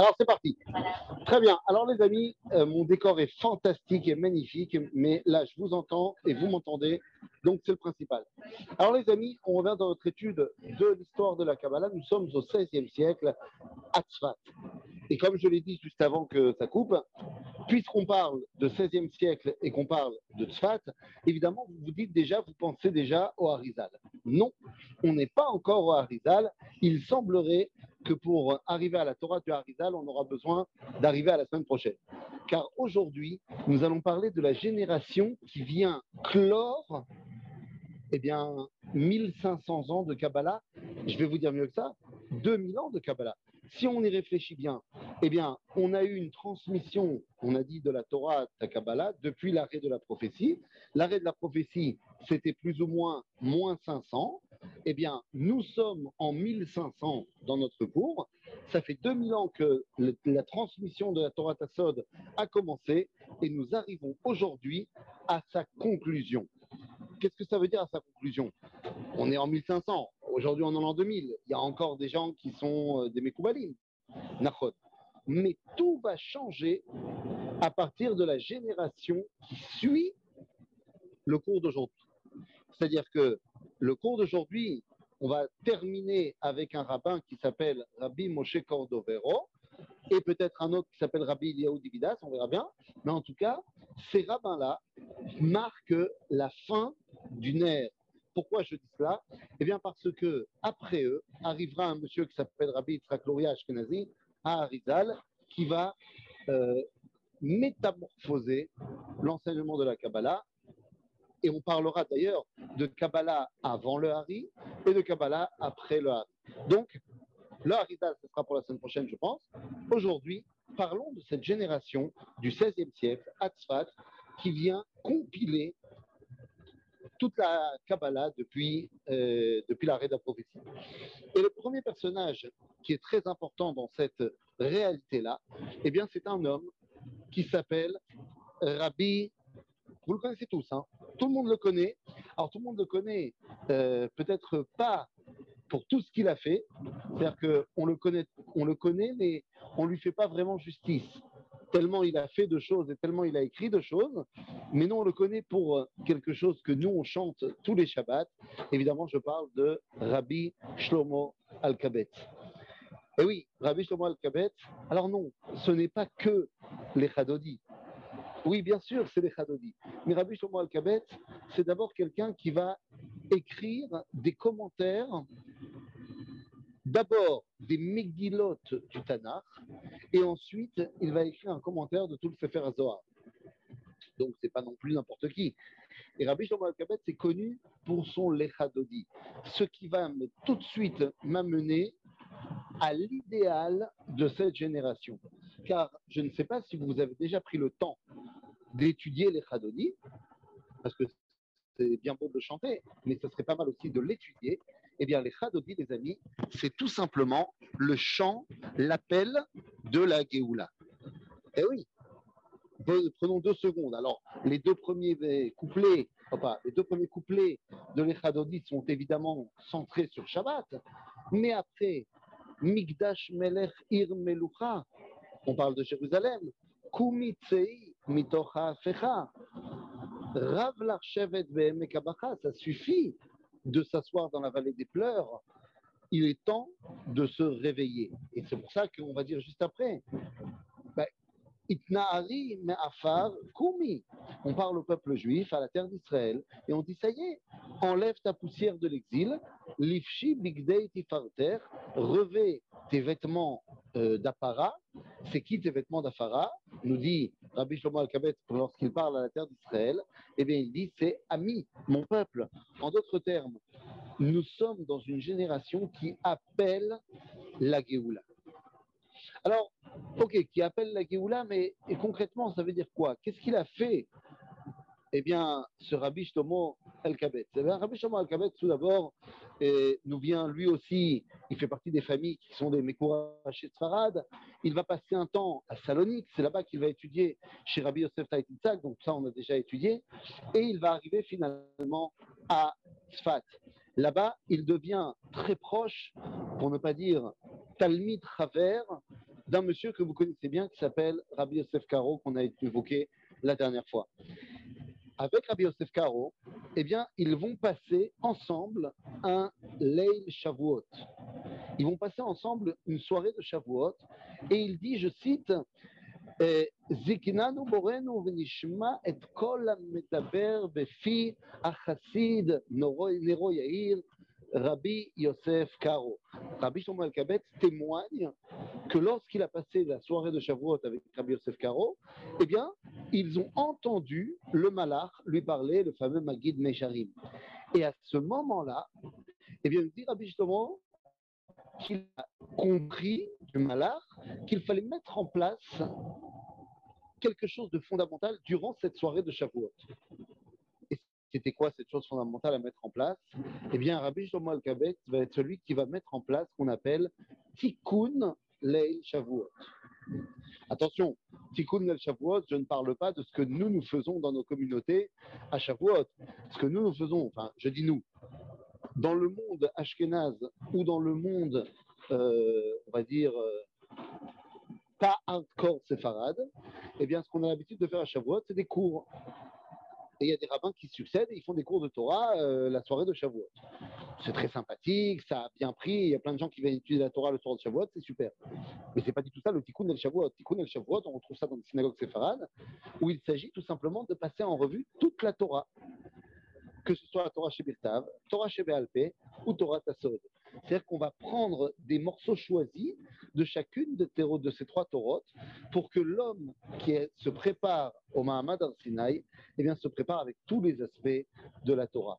Alors c'est parti. Très bien. Alors les amis, euh, mon décor est fantastique et magnifique, mais là je vous entends et vous m'entendez, donc c'est le principal. Alors les amis, on revient dans notre étude de l'histoire de la Kabbalah. Nous sommes au XVIe siècle à Tzfat. Et comme je l'ai dit juste avant que ça coupe, puisqu'on parle de XVIe siècle et qu'on parle de Tzfat, évidemment vous vous dites déjà, vous pensez déjà au Harizal. Non, on n'est pas encore au Harizal. Il semblerait que pour arriver à la Torah du Harizal, on aura besoin d'arriver à la semaine prochaine. Car aujourd'hui, nous allons parler de la génération qui vient clore eh bien, 1500 ans de Kabbalah. Je vais vous dire mieux que ça, 2000 ans de Kabbalah. Si on y réfléchit bien, eh bien, on a eu une transmission, on a dit de la Torah à la Kabbalah, depuis l'arrêt de la prophétie. L'arrêt de la prophétie, c'était plus ou moins moins 500. Eh bien, nous sommes en 1500 dans notre cours. Ça fait 2000 ans que la transmission de la Torah Tassod a commencé et nous arrivons aujourd'hui à sa conclusion. Qu'est-ce que ça veut dire à sa conclusion? On est en 1500. Aujourd'hui, on est en l'an 2000. Il y a encore des gens qui sont euh, des Mekoubalim. Mais tout va changer à partir de la génération qui suit le cours d'aujourd'hui. C'est-à-dire que le cours d'aujourd'hui, on va terminer avec un rabbin qui s'appelle Rabbi Moshe Cordovero et peut-être un autre qui s'appelle Rabbi Eliaou Dividas, on verra bien. Mais en tout cas, ces rabbins-là marquent la fin d'une ère. Pourquoi je dis cela? Eh bien parce que après eux arrivera un monsieur qui s'appelle Rabbi Yitzhak Ashkenazi à Arizal qui va euh, métamorphoser l'enseignement de la Kabbalah et on parlera d'ailleurs de Kabbalah avant le Hari et de Kabbalah après le Hari. Donc, le Harizal, ce sera pour la semaine prochaine, je pense. Aujourd'hui, parlons de cette génération du XVIe siècle, Atzfat, qui vient compiler toute la Kabbalah depuis, euh, depuis l'arrêt de la prophétie. Et le premier personnage qui est très important dans cette réalité-là, eh bien, c'est un homme qui s'appelle Rabbi vous le connaissez tous, hein tout le monde le connaît. Alors tout le monde le connaît, euh, peut-être pas pour tout ce qu'il a fait, c'est-à-dire qu'on le connaît, on le connaît, mais on lui fait pas vraiment justice. Tellement il a fait de choses et tellement il a écrit de choses, mais nous on le connaît pour quelque chose que nous on chante tous les Shabbats. Évidemment, je parle de Rabbi Shlomo Al-Kabet. Et oui, Rabbi Shlomo Al-Kabet, alors non, ce n'est pas que les Chadodi. Oui, bien sûr, c'est les Chadodi. Mais Rabbi Shlomo Al-Kabet, c'est d'abord quelqu'un qui va écrire des commentaires, d'abord des Megillot du Tanakh, et ensuite il va écrire un commentaire de tout le Sefer Zohar. Donc, ce n'est pas non plus n'importe qui. Et Rabbi Shlomo Al-Kabet, c'est connu pour son Lechadodi, ce qui va tout de suite m'amener à l'idéal de cette génération. Car je ne sais pas si vous avez déjà pris le temps d'étudier les Chadoni, parce que c'est bien beau de chanter, mais ce serait pas mal aussi de l'étudier. Eh bien, les Chadoni, les amis, c'est tout simplement le chant, l'appel de la Géoula. Eh oui, prenons deux secondes. Alors, les deux premiers couplets, enfin, les deux premiers couplets de sont évidemment centrés sur Shabbat, mais après, Migdash Melech Ir Melucha, on parle de Jérusalem, Kumitzei Rav Larchevet ça suffit de s'asseoir dans la vallée des pleurs. Il est temps de se réveiller. Et c'est pour ça qu'on va dire juste après, Itnaari Me'afar Kumi. On parle au peuple juif, à la terre d'Israël, et on dit ça y est, enlève ta poussière de l'exil, Lifshi Bigdei Tifarter, revêt tes vêtements euh, d'Apara. C'est qui tes vêtements d'Afara Nous dit Rabbi Shlomo Al-Kabet lorsqu'il parle à la terre d'Israël. Eh bien, il dit c'est ami, mon peuple. En d'autres termes, nous sommes dans une génération qui appelle la Géoula. Alors, ok, qui appelle la Géoula, mais et concrètement, ça veut dire quoi? Qu'est-ce qu'il a fait Eh bien, ce Rabbi Shlomo Al-Kabet. Eh Rabbi Shlomo Al-Kabet, tout d'abord, nous vient lui aussi, il fait partie des familles qui sont des Mekourachés Farad. Il va passer un temps à Salonique, c'est là-bas qu'il va étudier chez Rabbi Yosef Taïtitzak, donc ça on a déjà étudié. Et il va arriver finalement à Sfat. Là-bas, il devient très proche, pour ne pas dire Talmid Chaver, d'un monsieur que vous connaissez bien qui s'appelle Rabbi Yosef Karo, qu'on a évoqué la dernière fois. Avec Rabbi Yosef Karo, eh bien, ils vont passer ensemble un Leil Shavuot. Ils vont passer ensemble une soirée de Shavuot. Et il dit, je cite, זקננו מורנו ונשמע את כל המדבר בפי החסיד נרו יאיר Rabbi Yosef Karo. Rabbi Shlomo El-Kabetz témoigne que lorsqu'il a passé la soirée de Shavuot avec Rabbi Yosef Karo, eh bien, ils ont entendu le malach lui parler, le fameux Magid Mesharim. Et à ce moment-là, eh bien, il dit Rabbi Shlomo qu'il a compris du malach qu'il fallait mettre en place quelque chose de fondamental durant cette soirée de Shavuot. C'était quoi cette chose fondamentale à mettre en place? Eh bien, Rabbi Shlomo al va être celui qui va mettre en place ce qu'on appelle Tikkun Leil Shavuot. Attention, Tikkun Leil Shavuot, je ne parle pas de ce que nous, nous faisons dans nos communautés à Shavuot. Ce que nous, nous faisons, enfin, je dis nous, dans le monde ashkénaze ou dans le monde, euh, on va dire, euh, pas hardcore séfarade, eh bien, ce qu'on a l'habitude de faire à Shavuot, c'est des cours. Et il y a des rabbins qui succèdent et ils font des cours de Torah euh, la soirée de Shavuot. C'est très sympathique, ça a bien pris. Il y a plein de gens qui viennent étudier la Torah le soir de Shavuot, c'est super. Mais c'est pas du tout ça le Tikkun el Shavuot. Tikkun el Shavuot, on retrouve ça dans les synagogues séfarades, où il s'agit tout simplement de passer en revue toute la Torah que ce soit la Torah chez Birtav, Torah chez Béalpé ou Torah Tassod. C'est-à-dire qu'on va prendre des morceaux choisis de chacune de, de ces trois Torotes pour que l'homme qui se prépare au Mahamad al-Sinaï eh bien, se prépare avec tous les aspects de la Torah.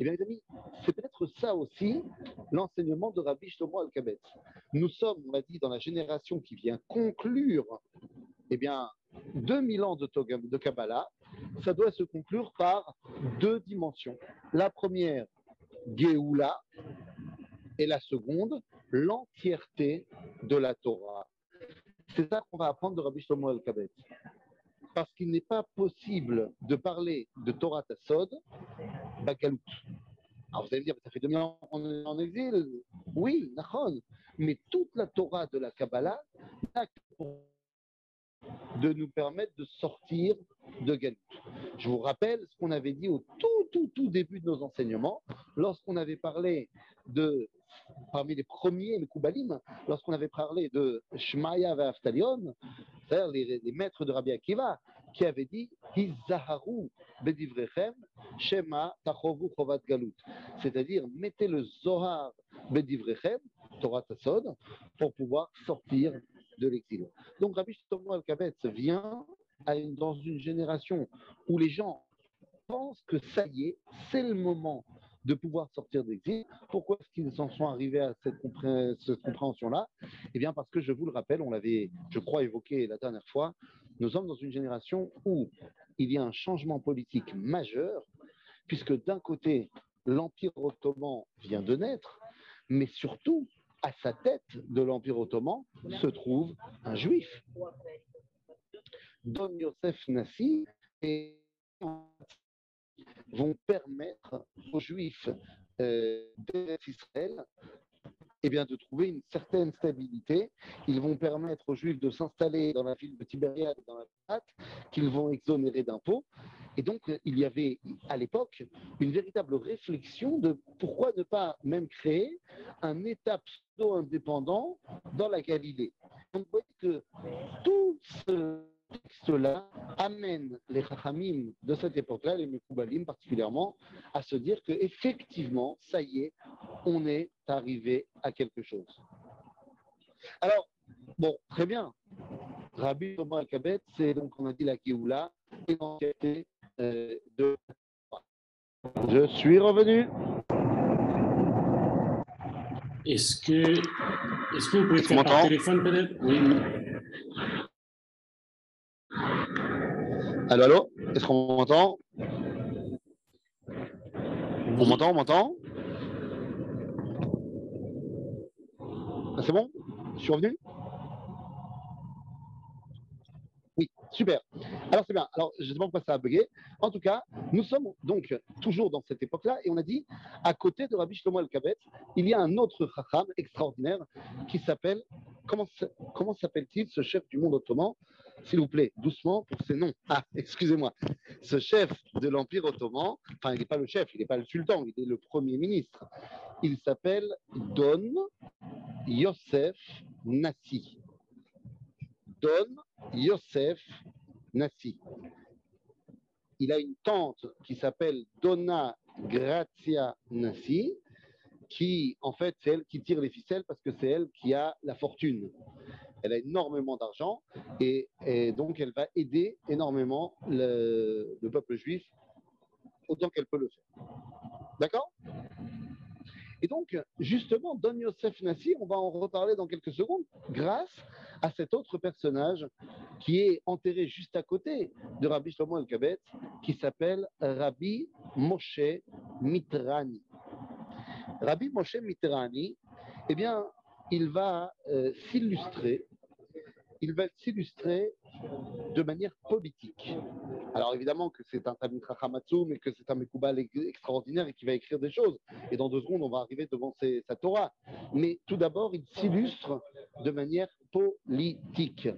Eh bien, les amis, c'est peut-être ça aussi l'enseignement de Rabbi Shlomo al-Kabetz. Nous sommes, on l'a dit, dans la génération qui vient conclure eh bien, 2000 ans de, de Kabbalah. Ça doit se conclure par deux dimensions. La première, Géoula, et la seconde, l'entièreté de la Torah. C'est ça qu'on va apprendre de Rabbi Shlomo al-Kabet. Parce qu'il n'est pas possible de parler de Torah Tassod, Bakalout. Alors vous allez me dire, ça fait 2000 ans qu'on est en exil. Oui, Nachon. Mais toute la Torah de la Kabbalah n'a de nous permettre de sortir de Galut. Je vous rappelle ce qu'on avait dit au tout, tout, tout début de nos enseignements, lorsqu'on avait parlé de, parmi les premiers, les Koubalim, lorsqu'on avait parlé de Shmaya Aftalion, c'est-à-dire les, les, maîtres de Rabbi Akiva, qui avaient dit Hizaharu bedivrechem shema tachovu chovat galut. C'est-à-dire, mettez le Zohar bedivrechem, Torah Tassod, pour pouvoir sortir de l'exil. Donc Rabbi Shlomo Al-Kabetz vient dans une génération où les gens pensent que ça y est, c'est le moment de pouvoir sortir d'exil. Pourquoi est-ce qu'ils en sont arrivés à cette, compréhension-là? Eh bien parce que je vous le rappelle, on l'avait, je crois, évoqué la dernière fois, nous sommes dans une génération où il y a un changement politique majeur, puisque d'un côté, l'Empire ottoman vient de naître, mais surtout, à sa tête de l'Empire ottoman se trouve un juif. Don Yosef Nassi vont permettre aux juifs euh, d'Israël eh de trouver une certaine stabilité. Ils vont permettre aux Juifs de s'installer dans la ville de Tibériade, dans la Pâte, qu'ils vont exonérer d'impôts. Et donc, il y avait à l'époque une véritable réflexion de pourquoi ne pas même créer un État pseudo-indépendant dans la Galilée. Donc, vous voyez que tout ce cela amène les Chachamim de cette époque-là, les Mekoubalim particulièrement, à se dire que effectivement, ça y est, on est arrivé à quelque chose. Alors, bon, très bien. Rabbi Thomas Al-Kabet, c'est donc, on a dit la Géoula, et euh, de. Je suis revenu. Est-ce que, est-ce que vous pouvez faire par téléphone peut-être? Oui. Allô, allô? Est-ce qu'on m'entend? On m'entend On m'entend? Ah, C'est bon? Je suis revenu Oui, super. Alors c'est bien. Alors je ne sais pas pourquoi ça a bugué. En tout cas, nous sommes donc toujours dans cette époque-là et on a dit, à côté de Rabbi Shlomo El-Kabet, il y a un autre chacham extraordinaire qui s'appelle comment, comment s'appelle-t-il ce chef du monde ottoman? S'il vous plaît, doucement pour ces noms. Ah, excusez-moi. Ce chef de l'Empire ottoman, enfin, il n'est pas le chef, il n'est pas le sultan, il est le premier ministre. Il s'appelle Don Yosef Nassi. Don Yosef Nassi. Il a une tante qui s'appelle Donna Grazia Nassi, qui, en fait, c'est elle qui tire les ficelles parce que c'est elle qui a la fortune. Elle a énormément d'argent et, donc elle va aider énormément le, le peuple juif autant qu'elle peut le faire. D'accord? Et donc, justement, Don Yosef Nassi, on va en reparler dans quelques secondes, grâce à cet autre personnage qui est enterré juste à côté de Rabbi Shlomo El-Kabet, qui s'appelle Rabbi Moshe Mitrani. Rabbi Moshe Mitrani, eh bien, il va euh, s'illustrer, il va s'illustrer de manière politique. Alors évidemment que c'est un Tamil Hamatsu, mais que c'est un Mekoubal extraordinaire et qui va écrire des choses. Et dans deux secondes, on va arriver devant sa Torah. Mais tout d'abord, il s'illustre de manière politique.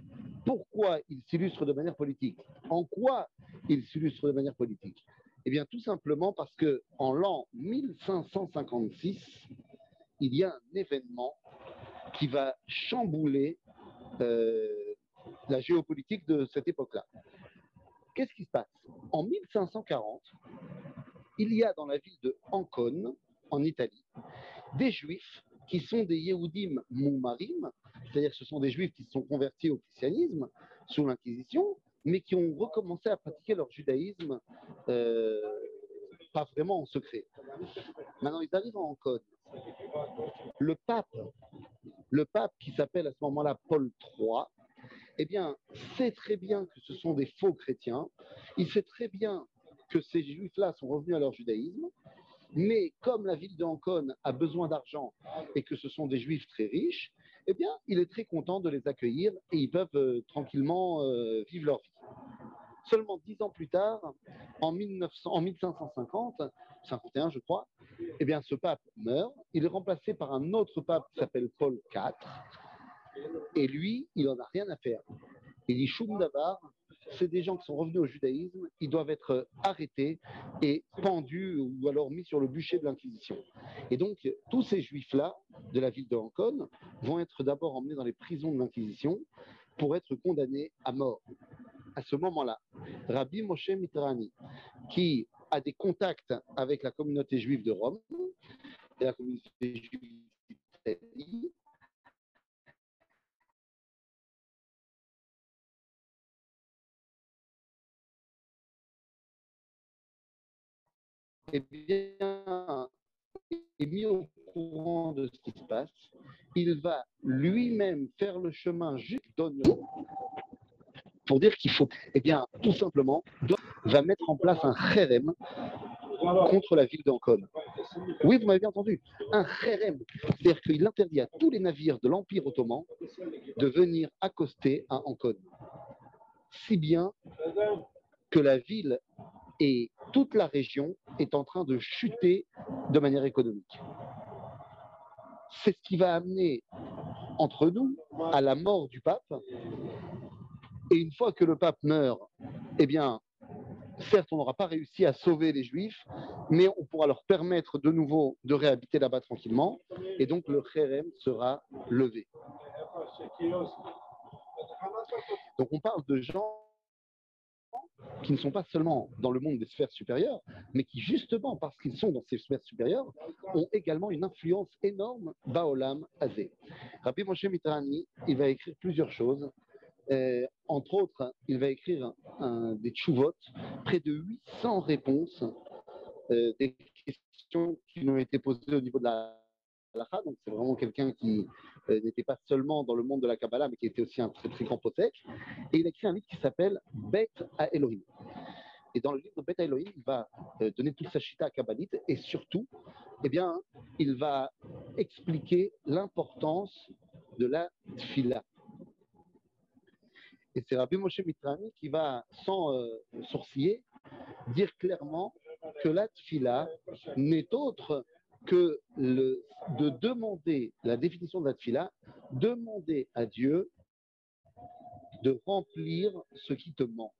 Pourquoi il s'illustre de manière politique? En quoi il s'illustre de manière politique? Eh bien, tout simplement parce que en l'an 1556, il y a un événement qui va chambouler euh, la géopolitique de cette époque-là. Qu'est-ce qui se passe? En 1540, il y a dans la ville de Ancône, en Italie, des juifs qui sont des Yehudim Moumarim, c'est-à-dire que ce sont des juifs qui se sont convertis au christianisme sous l'Inquisition, mais qui ont recommencé à pratiquer leur judaïsme euh, pas vraiment en secret. Maintenant, ils arrivent en Ancône. Le pape, le pape qui s'appelle à ce moment-là Paul III, eh bien, sait très bien que ce sont des faux chrétiens. Il sait très bien que ces juifs-là sont revenus à leur judaïsme. Mais comme la ville de a besoin d'argent et que ce sont des juifs très riches, eh bien, il est très content de les accueillir et ils peuvent euh, tranquillement euh, vivre leur vie. Seulement dix ans plus tard, en, 1900, en 1550, 51 je crois, eh bien, ce pape meurt. Il est remplacé par un autre pape qui s'appelle Paul IV. Et lui, il n'en a rien à faire. Il dit Choum Davar, c'est des gens qui sont revenus au judaïsme, ils doivent être arrêtés et pendus ou alors mis sur le bûcher de l'Inquisition. Et donc, tous ces juifs-là de la ville de Ancône vont être d'abord emmenés dans les prisons de l'Inquisition pour être condamnés à mort. À ce moment-là, Rabbi Moshe Mitrani, qui a des contacts avec la communauté juive de Rome et la communauté juive d'Italie, eh bien, est mis au courant de ce qui se passe. Il va lui-même faire le chemin jusqu'à pour dire qu'il faut, eh bien, tout simplement, va mettre en place un kherem contre la ville d'Ancône. Oui, vous m'avez bien entendu. Un kherem, c'est-à-dire qu'il interdit à tous les navires de l'Empire ottoman de venir accoster à Ancône. Si bien que la ville et toute la région est en train de chuter de manière économique. C'est ce qui va amener entre nous à la mort du pape. Et une fois que le pape meurt, eh bien, certes, on n'aura pas réussi à sauver les juifs, mais on pourra leur permettre de nouveau de réhabiter là-bas tranquillement. Et donc, le kherem sera levé. Donc, on parle de gens qui ne sont pas seulement dans le monde des sphères supérieures, mais qui justement parce qu'ils sont dans ces sphères supérieures, ont également une influence énorme Baolam Azé. Rabbi Moshe Mitrani, il va écrire plusieurs choses. Euh, entre autres, il va écrire des tchouvot, près de 800 réponses, euh, des questions qui lui ont été posées au niveau de la donc c'est vraiment quelqu'un qui euh, n'était pas seulement dans le monde de la Kabbalah, mais qui était aussi un très grand possèque. Et il a écrit un livre qui s'appelle Bet à Elohim. Et dans le livre Bet à Elohim, il va euh, donner toute sa chita kabbalite et surtout, eh bien, il va expliquer l'importance de la tfila. Et c'est Rabbi Moshe Mitrani qui va, sans euh, sourciller, dire clairement que la tfila n'est autre que de demander la définition de la tfila, demander à Dieu de remplir ce qui te manque.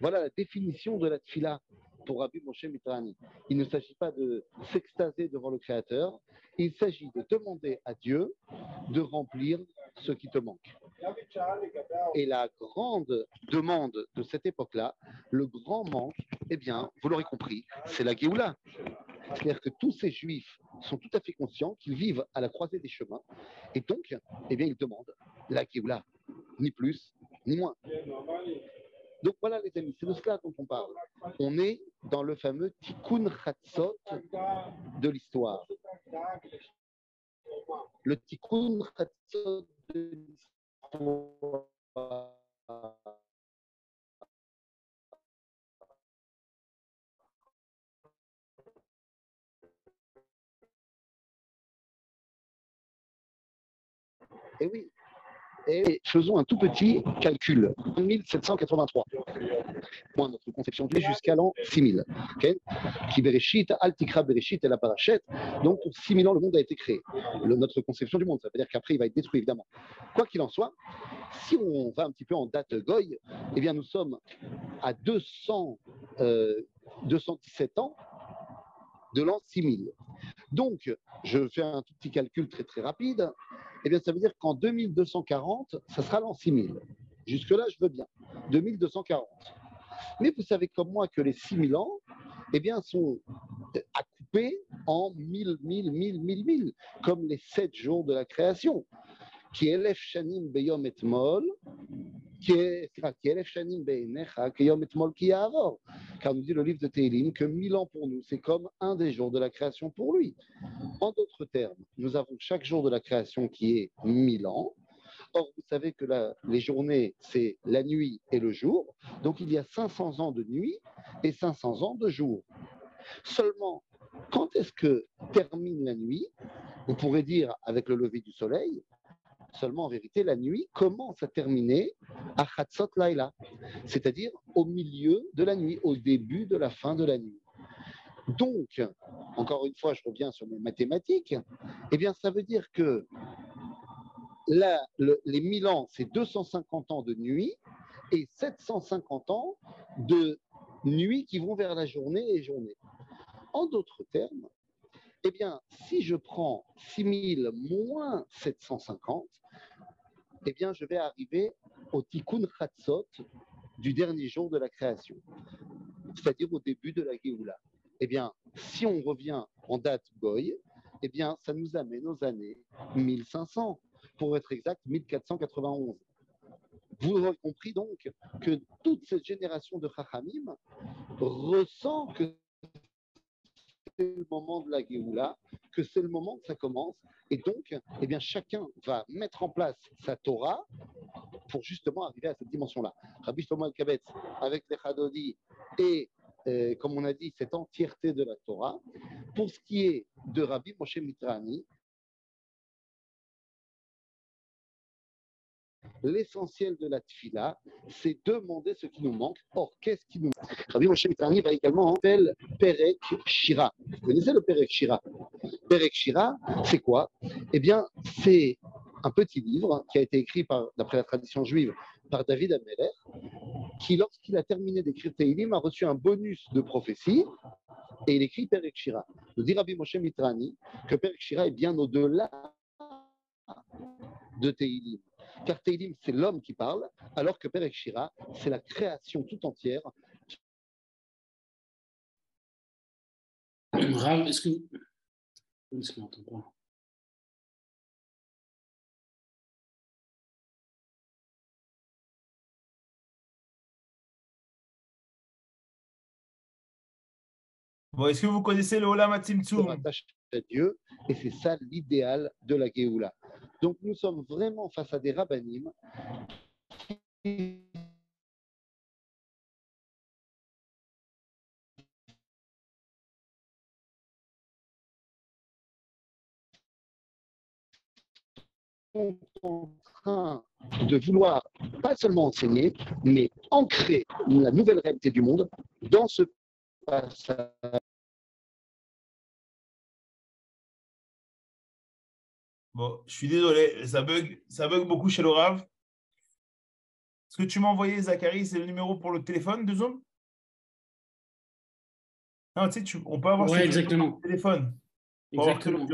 Voilà la définition de la tfila pour Rabbi Moshe Mitrani. Il ne s'agit pas de s'extaser devant le Créateur, il s'agit de demander à Dieu de remplir ce qui te manque. Et la grande demande de cette époque-là, le grand manque, eh bien, vous l'aurez compris, c'est la Géoula. C'est-à-dire que tous ces juifs sont tout à fait conscients qu'ils vivent à la croisée des chemins, et donc, eh bien, ils demandent la Géoula, ni plus, ni moins. Donc voilà les amis, c'est de cela dont on parle. On est dans le fameux Tikkun Chatzot de l'histoire. Le Tikkun Chatzot de l'histoire. Et oui, et faisons un tout petit calcul. 1783. Moi, notre conception de jusqu'à l'an 6000. Qui Bereshit, Altikra Bereshit la Parachette. Donc, pour 6000 ans, le monde a été créé. notre conception du monde, ça veut dire qu'après, il va être détruit, évidemment. Quoi qu'il en soit, si on va un petit peu en date Goy, eh bien, nous sommes à 200, 217 euh, ans de l'an 6000. Donc, je fais un tout petit calcul très très rapide eh bien, ça veut dire qu'en 2240, ça sera l'an 6000. Jusque-là, je veux bien. 2240. Mais vous savez comme moi que les 6000 ans, eh bien, sont à couper en 1000, 1000, 1000, 1000, 1000, comme les 7 jours de la création. Beyom et mol, qui est shanim beinecha, qui yom et mol qui Car nous dit le livre de Télim que 1000 ans pour nous, c'est comme un des jours de la création pour lui. En d'autres termes, nous avons chaque jour de la création qui est 1000 ans. Or, vous savez que les journées, c'est la nuit et le jour. Donc, il y a 500 ans de nuit et 500 ans de jour. Seulement, quand est-ce que termine la nuit? On pourrait dire avec le lever du soleil. Seulement, en vérité, la nuit commence à terminer à Chatzot Laila, c'est-à-dire au milieu de la nuit, au début de la fin de la nuit. Donc, encore une fois, je reviens sur mes mathématiques, eh bien, ça veut dire que les 1000 ans, c'est 250 ans de nuit et 750 ans de nuit qui vont vers la journée et journée. En d'autres termes, eh bien, si je prends 6000 moins 750, eh bien, je vais arriver au Tikkun Chatzot du dernier jour de la création, c'est-à-dire au début de la Géoula eh bien, si on revient en date Goy, eh bien, ça nous amène aux années 1500, pour être exact, 1491. Vous aurez compris donc que toute cette génération de Chachamim ressent que le moment de la Géoula, que c'est le moment que ça commence. Et donc, eh bien, chacun va mettre en place sa Torah pour justement arriver à cette dimension-là. Rabbi Shlomo Al-Kabetz, avec les Chadodi et euh, comme on a dit, cette entièreté de la Torah. Pour ce qui est de Rabbi Moshe Mitrani, l'essentiel de la tfila, c'est demander ce qui nous manque. Or, qu'est-ce qui nous manque? Rabbi Moshe Mitrani va également appeler Perek Shira. Vous connaissez le Perek Shira? Perek Shira, c'est quoi? Eh bien, c'est un petit livre qui a été écrit d'après la tradition juive par David Ameller, qui, lorsqu'il a terminé d'écrire Teilim, a reçu un bonus de prophétie et il écrit Perek Shira. Nous dit Rabbi Moshe Mitrani que Perek Shira est bien au-delà de Teilim. Car Teilim, c'est l'homme qui parle, alors que Perek Shira, c'est la création tout entière. Rav, est-ce que. Est-ce qu'on entend pas est-ce que vous connaissez le Olam Atzimtzum à Dieu, et c'est ça l'idéal de la Géoula. Donc nous sommes vraiment face à des rabbinim qui sont en train de vouloir pas seulement enseigner, mais ancrer la nouvelle réalité du monde dans ce passage Bon, je suis désolé, ça bug, ça bug beaucoup chez le Rav. Ce que tu m'as envoyé, Zachary, c'est le numéro pour le téléphone de Zoom Non, tu sais, on peut avoir ouais, exactement. le téléphone. Exactement.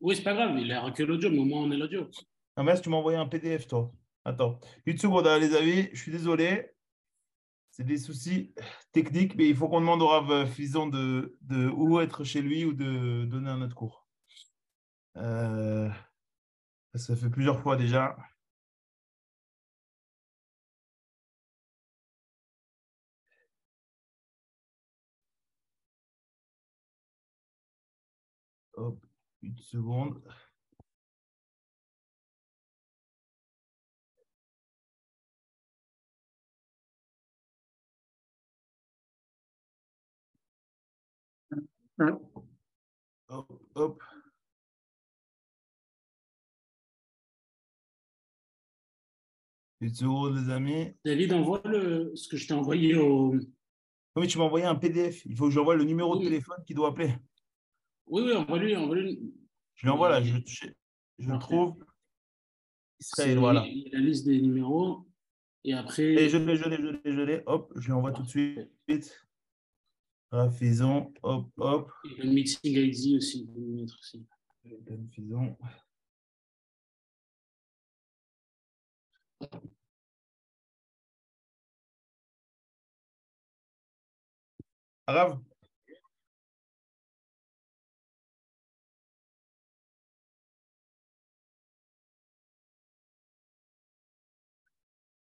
Oui, c'est pas grave, il a que l'audio, mais au moins on est l'audio. Ah, mais tu m'as envoyé un PDF, toi. Attends, une seconde, hein, les amis, je suis désolé. C'est des soucis techniques, mais il faut qu'on demande au Rav Fison de, de où être chez lui ou de donner un autre cours. Euh, ça fait plusieurs fois déjà. Hop, une seconde. Hop, hop. Seconde, les amis. David, envoie le, ce que je t'ai envoyé au. Oui, tu m'as envoyé un PDF. Il faut que j'envoie le numéro de téléphone qui doit appeler. Oui, oui, envoie-lui. Envoie je l'envoie là, je, je, le trouve. Israël, voilà. La liste des numéros. Et après. Et je l'ai, je l'ai, je l'ai, je l'ai. Hop, je l'envoie tout de suite. Rafizon, hop, hop. Et le meeting ID aussi. aussi. Rafizon.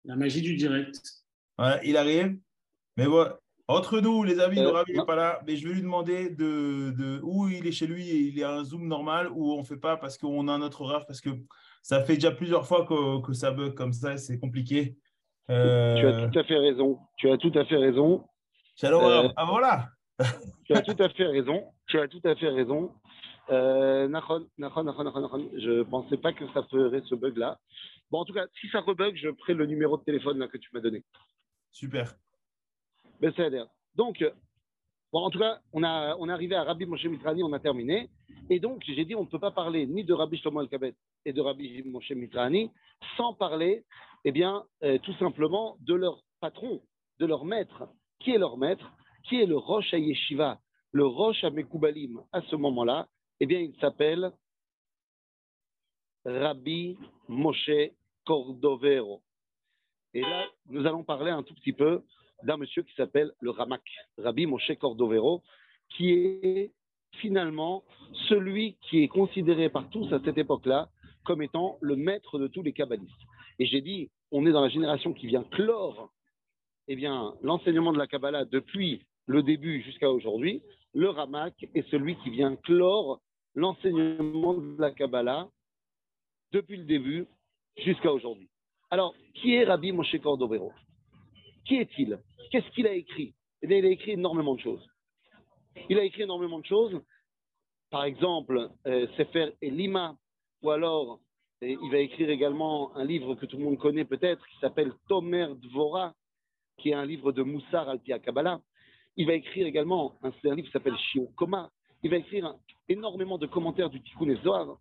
La magie du direct. Ouais, il arrive. Mais bon, entre nous, les amis, le euh, Ravi n'est pas là. Mais je vais lui demander de, de, où il est chez lui et il est un Zoom normal ou on ne fait pas parce qu'on a un autre RAF parce que ça fait déjà plusieurs fois que, que ça bug comme ça, c'est compliqué. Euh, tu as tout à fait raison. Tu as tout à fait raison. Euh... Ah voilà. tu as tout à fait raison. Tu as tout à fait raison. Euh, je ne pensais pas que ça ferait ce bug-là. Bon, en tout cas, si ça rebug, je ferai le numéro de téléphone là, que tu m'as donné. Super. Ben, Donc, bon, en tout cas, on, a, on est arrivé à Rabbi Moshe Mitrani, on a terminé. Et donc, j'ai dit, on ne peut pas parler ni de Rabbi Shlomo Al-Kabet et de Rabbi Moshe Mitrani sans parler, eh bien, euh, tout simplement de leur patron, de leur maître. Qui est leur maître Qui est le Rosh Yeshiva, le Rosh Amekoubalim à ce moment-là Eh bien, il s'appelle Rabbi Moshe Cordovero. Et là, nous allons parler un tout petit peu d'un monsieur qui s'appelle le Ramak, Rabbi Moshe Cordovero, qui est finalement celui qui est considéré par tous à cette époque-là comme étant le maître de tous les kabbalistes. Et j'ai dit, on est dans la génération qui vient clore eh bien, l'enseignement de la Kabbalah depuis le début jusqu'à aujourd'hui. Le Ramak est celui qui vient clore l'enseignement de la Kabbalah depuis le début jusqu'à aujourd'hui. Alors, qui est Rabbi Moshe Cordovero? Qui est-il? Qu'est-ce qu'il a écrit? Eh il a écrit énormément de choses. Il a écrit énormément de choses. Par exemple, euh, Sefer Elima, ou alors il va écrire également un livre que tout le monde connaît peut-être, qui s'appelle Tomer Dvora, qui est un livre de Moussar al Kabbalah. Il va écrire également un, livre qui s'appelle Shiokoma. Il va écrire énormément de commentaires du Tikkun Zohar.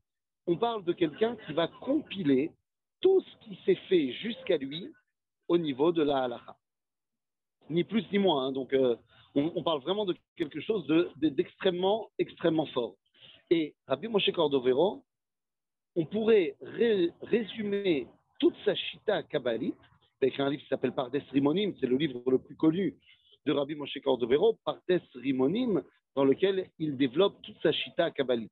On parle de quelqu'un qui va compiler tout ce qui s'est fait jusqu'à lui au niveau de la halakha. Ni plus ni moins. Hein. Donc, euh, on, parle vraiment de quelque chose d'extrêmement, extrêmement fort. Et Rabbi Moshe Cordovero, on pourrait résumer toute sa chita kabbalite avec un livre qui s'appelle Pardes Rimonim, c'est le livre le plus connu de Rabbi Moshe Cordovero, Pardes Rimonim, dans lequel il développe toute sa chita kabbalite.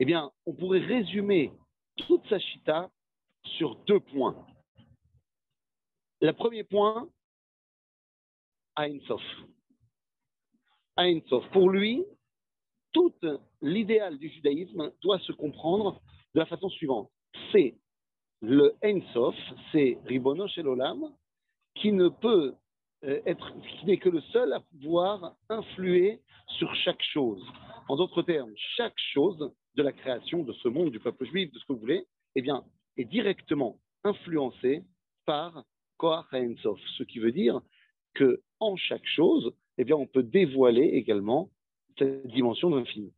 Eh bien, on pourrait résumer toute sa chita sur deux points. Le premier point, Sof. Ein Sof. Pour lui, tout l'idéal du judaïsme doit se comprendre de la façon suivante. C'est le Ein Sof, c'est Ribono Shelolam, qui ne peut euh, être, qui n'est que le seul à pouvoir influer sur chaque chose. En d'autres termes, chaque chose de la création de ce monde, du peuple juif, de ce que vous voulez, eh bien, est directement influencé par Koach Sof. Ce qui veut dire que en chaque chose, eh bien, on peut dévoiler également cette dimension de l'infini.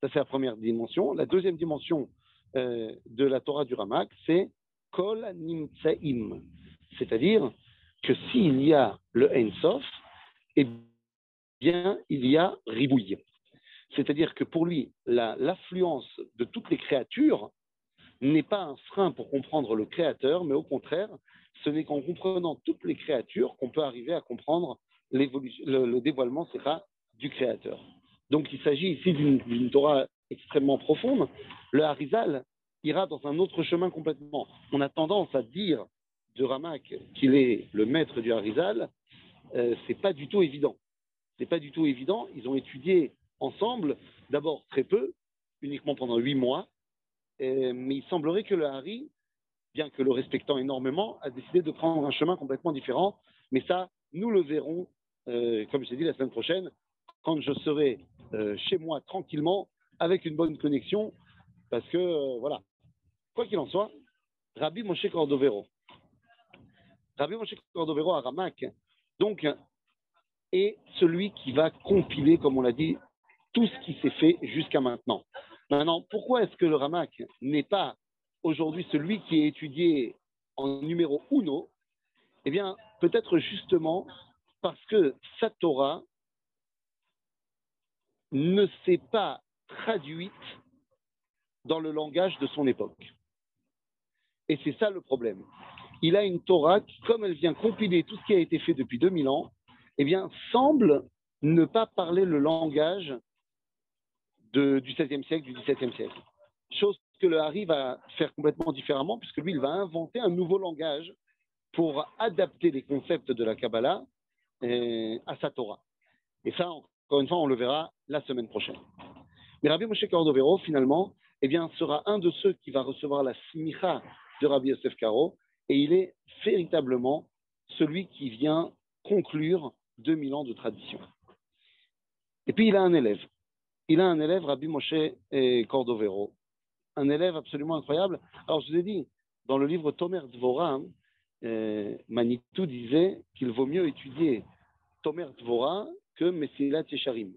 Ça, c'est la première dimension. La deuxième dimension euh, de la Torah du Ramak, c'est Kol. C'est-à-dire que s'il y a le Sof, eh bien, il y a Ribouille. C'est-à-dire que pour lui, l'affluence de toutes les créatures n'est pas un frein pour comprendre le Créateur, mais au contraire, ce n'est qu'en comprenant toutes les créatures qu'on peut arriver à comprendre le, le, dévoilement du Créateur. Donc il s'agit ici d'une Torah extrêmement profonde. Le Harizal ira dans un autre chemin complètement. On a tendance à dire de Ramak qu'il est le maître du Harizal. Euh, c'est pas du tout évident. C'est pas du tout évident. Ils ont étudié ensemble, d'abord très peu, uniquement pendant huit mois, euh, mais il semblerait que le Hari, bien que le respectant énormément, a décidé de prendre un chemin complètement différent. Mais ça, nous le verrons, euh, comme je l'ai dit, la semaine prochaine, quand je serai euh, chez moi tranquillement, avec une bonne connexion, parce que, voilà, quoi qu'il en soit, Rabbi Moshe Cordovero, Rabbi Moshe Cordovero à Ramak, donc, est celui qui va compiler, comme on l'a dit, tout ce qui s'est fait jusqu'à maintenant. Maintenant, pourquoi est-ce que le Ramak n'est pas aujourd'hui celui qui est étudié en numéro uno? Eh bien, peut-être justement parce que sa Torah ne s'est pas traduite dans le langage de son époque. Et c'est ça le problème. Il a une Torah qui, comme elle vient compiler tout ce qui a été fait depuis 2000 ans, eh bien, semble ne pas parler le langage du XVIe siècle, du XVIIe siècle. Chose que le Hari va faire complètement différemment, puisque lui, il va inventer un nouveau langage pour adapter les concepts de la Kabbalah euh, à sa Torah. Et ça, encore une fois, on le verra la semaine prochaine. Mais Rabbi Moshe Cordovero, finalement, eh bien, sera un de ceux qui va recevoir la smicha de Rabbi Yosef Karo, et il est véritablement celui qui vient conclure 2000 ans de tradition. Et puis, il a un élève il a un élève, Rabbi Moshe Cordovero, un élève absolument incroyable. Alors, je vous ai dit, dans le livre Tomer Dvora, euh, Manitou disait qu'il vaut mieux étudier Tomer Dvora que Messilat Yesharim.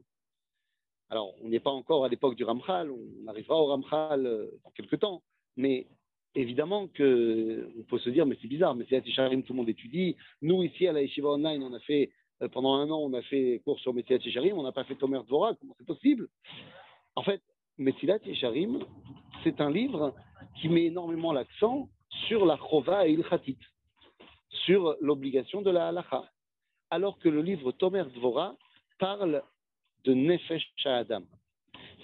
Alors, on n'est pas encore à l'époque du Ramchal, on arrivera au Ramchal euh, dans quelques temps, mais évidemment qu'on peut se dire, mais c'est bizarre, Messilat Yesharim, tout le monde étudie. Nous, ici, à la Yeshiva Online, on a fait euh, pendant un an, on a fait cours sur Messilat Yesharim, on n'a pas fait Tomer Dvora, comment c'est possible? En fait, Messilat Yesharim, c'est un livre qui met énormément l'accent sur la Chova et Ilchatit, sur l'obligation de la halacha, alors que le livre Tomer Dvora parle de Nefesh Adam.